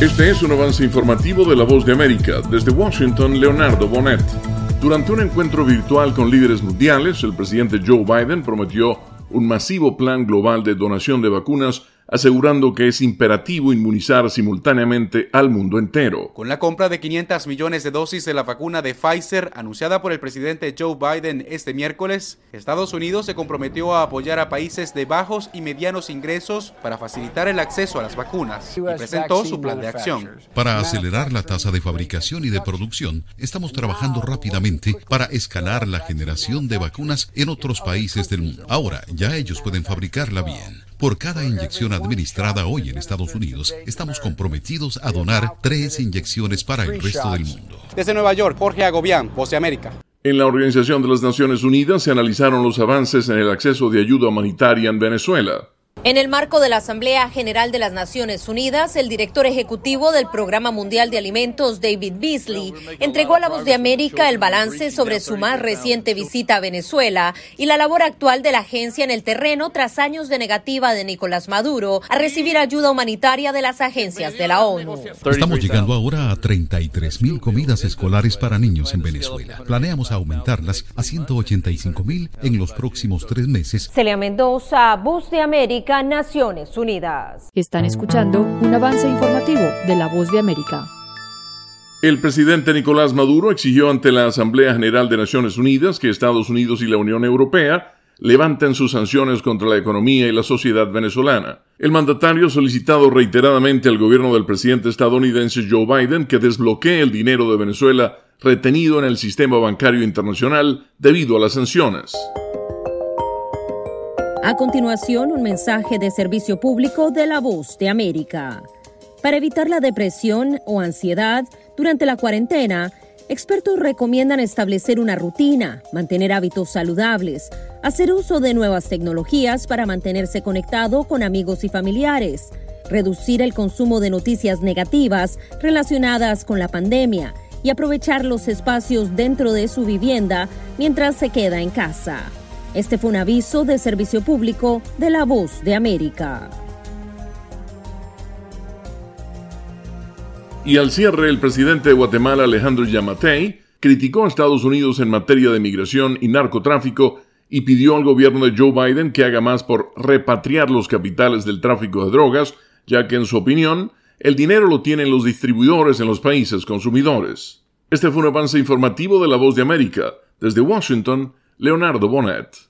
Este es un avance informativo de La Voz de América. Desde Washington, Leonardo Bonet. Durante un encuentro virtual con líderes mundiales, el presidente Joe Biden prometió un masivo plan global de donación de vacunas asegurando que es imperativo inmunizar simultáneamente al mundo entero. Con la compra de 500 millones de dosis de la vacuna de Pfizer anunciada por el presidente Joe Biden este miércoles, Estados Unidos se comprometió a apoyar a países de bajos y medianos ingresos para facilitar el acceso a las vacunas y presentó su plan de acción. Para acelerar la tasa de fabricación y de producción, estamos trabajando rápidamente para escalar la generación de vacunas en otros países del mundo. Ahora ya ellos pueden fabricarla bien. Por cada inyección administrada hoy en Estados Unidos, estamos comprometidos a donar tres inyecciones para el resto del mundo. Desde Nueva York, Jorge Agobián, Voz de América. En la Organización de las Naciones Unidas se analizaron los avances en el acceso de ayuda humanitaria en Venezuela. En el marco de la Asamblea General de las Naciones Unidas, el director ejecutivo del Programa Mundial de Alimentos, David Beasley, entregó a la voz de América el balance sobre su más reciente visita a Venezuela y la labor actual de la agencia en el terreno tras años de negativa de Nicolás Maduro a recibir ayuda humanitaria de las agencias de la ONU. Estamos llegando ahora a 33 mil comidas escolares para niños en Venezuela. Planeamos aumentarlas a 185 mil en los próximos tres meses. Celia Mendoza, Voz de América. Naciones Unidas. Están escuchando un avance informativo de La Voz de América. El presidente Nicolás Maduro exigió ante la Asamblea General de Naciones Unidas que Estados Unidos y la Unión Europea levanten sus sanciones contra la economía y la sociedad venezolana. El mandatario ha solicitado reiteradamente al gobierno del presidente estadounidense Joe Biden que desbloquee el dinero de Venezuela retenido en el sistema bancario internacional debido a las sanciones. A continuación, un mensaje de servicio público de la voz de América. Para evitar la depresión o ansiedad durante la cuarentena, expertos recomiendan establecer una rutina, mantener hábitos saludables, hacer uso de nuevas tecnologías para mantenerse conectado con amigos y familiares, reducir el consumo de noticias negativas relacionadas con la pandemia y aprovechar los espacios dentro de su vivienda mientras se queda en casa. Este fue un aviso de servicio público de La Voz de América. Y al cierre, el presidente de Guatemala, Alejandro Yamatei, criticó a Estados Unidos en materia de migración y narcotráfico y pidió al gobierno de Joe Biden que haga más por repatriar los capitales del tráfico de drogas, ya que en su opinión, el dinero lo tienen los distribuidores en los países consumidores. Este fue un avance informativo de La Voz de América. Desde Washington, Leonardo Bonet.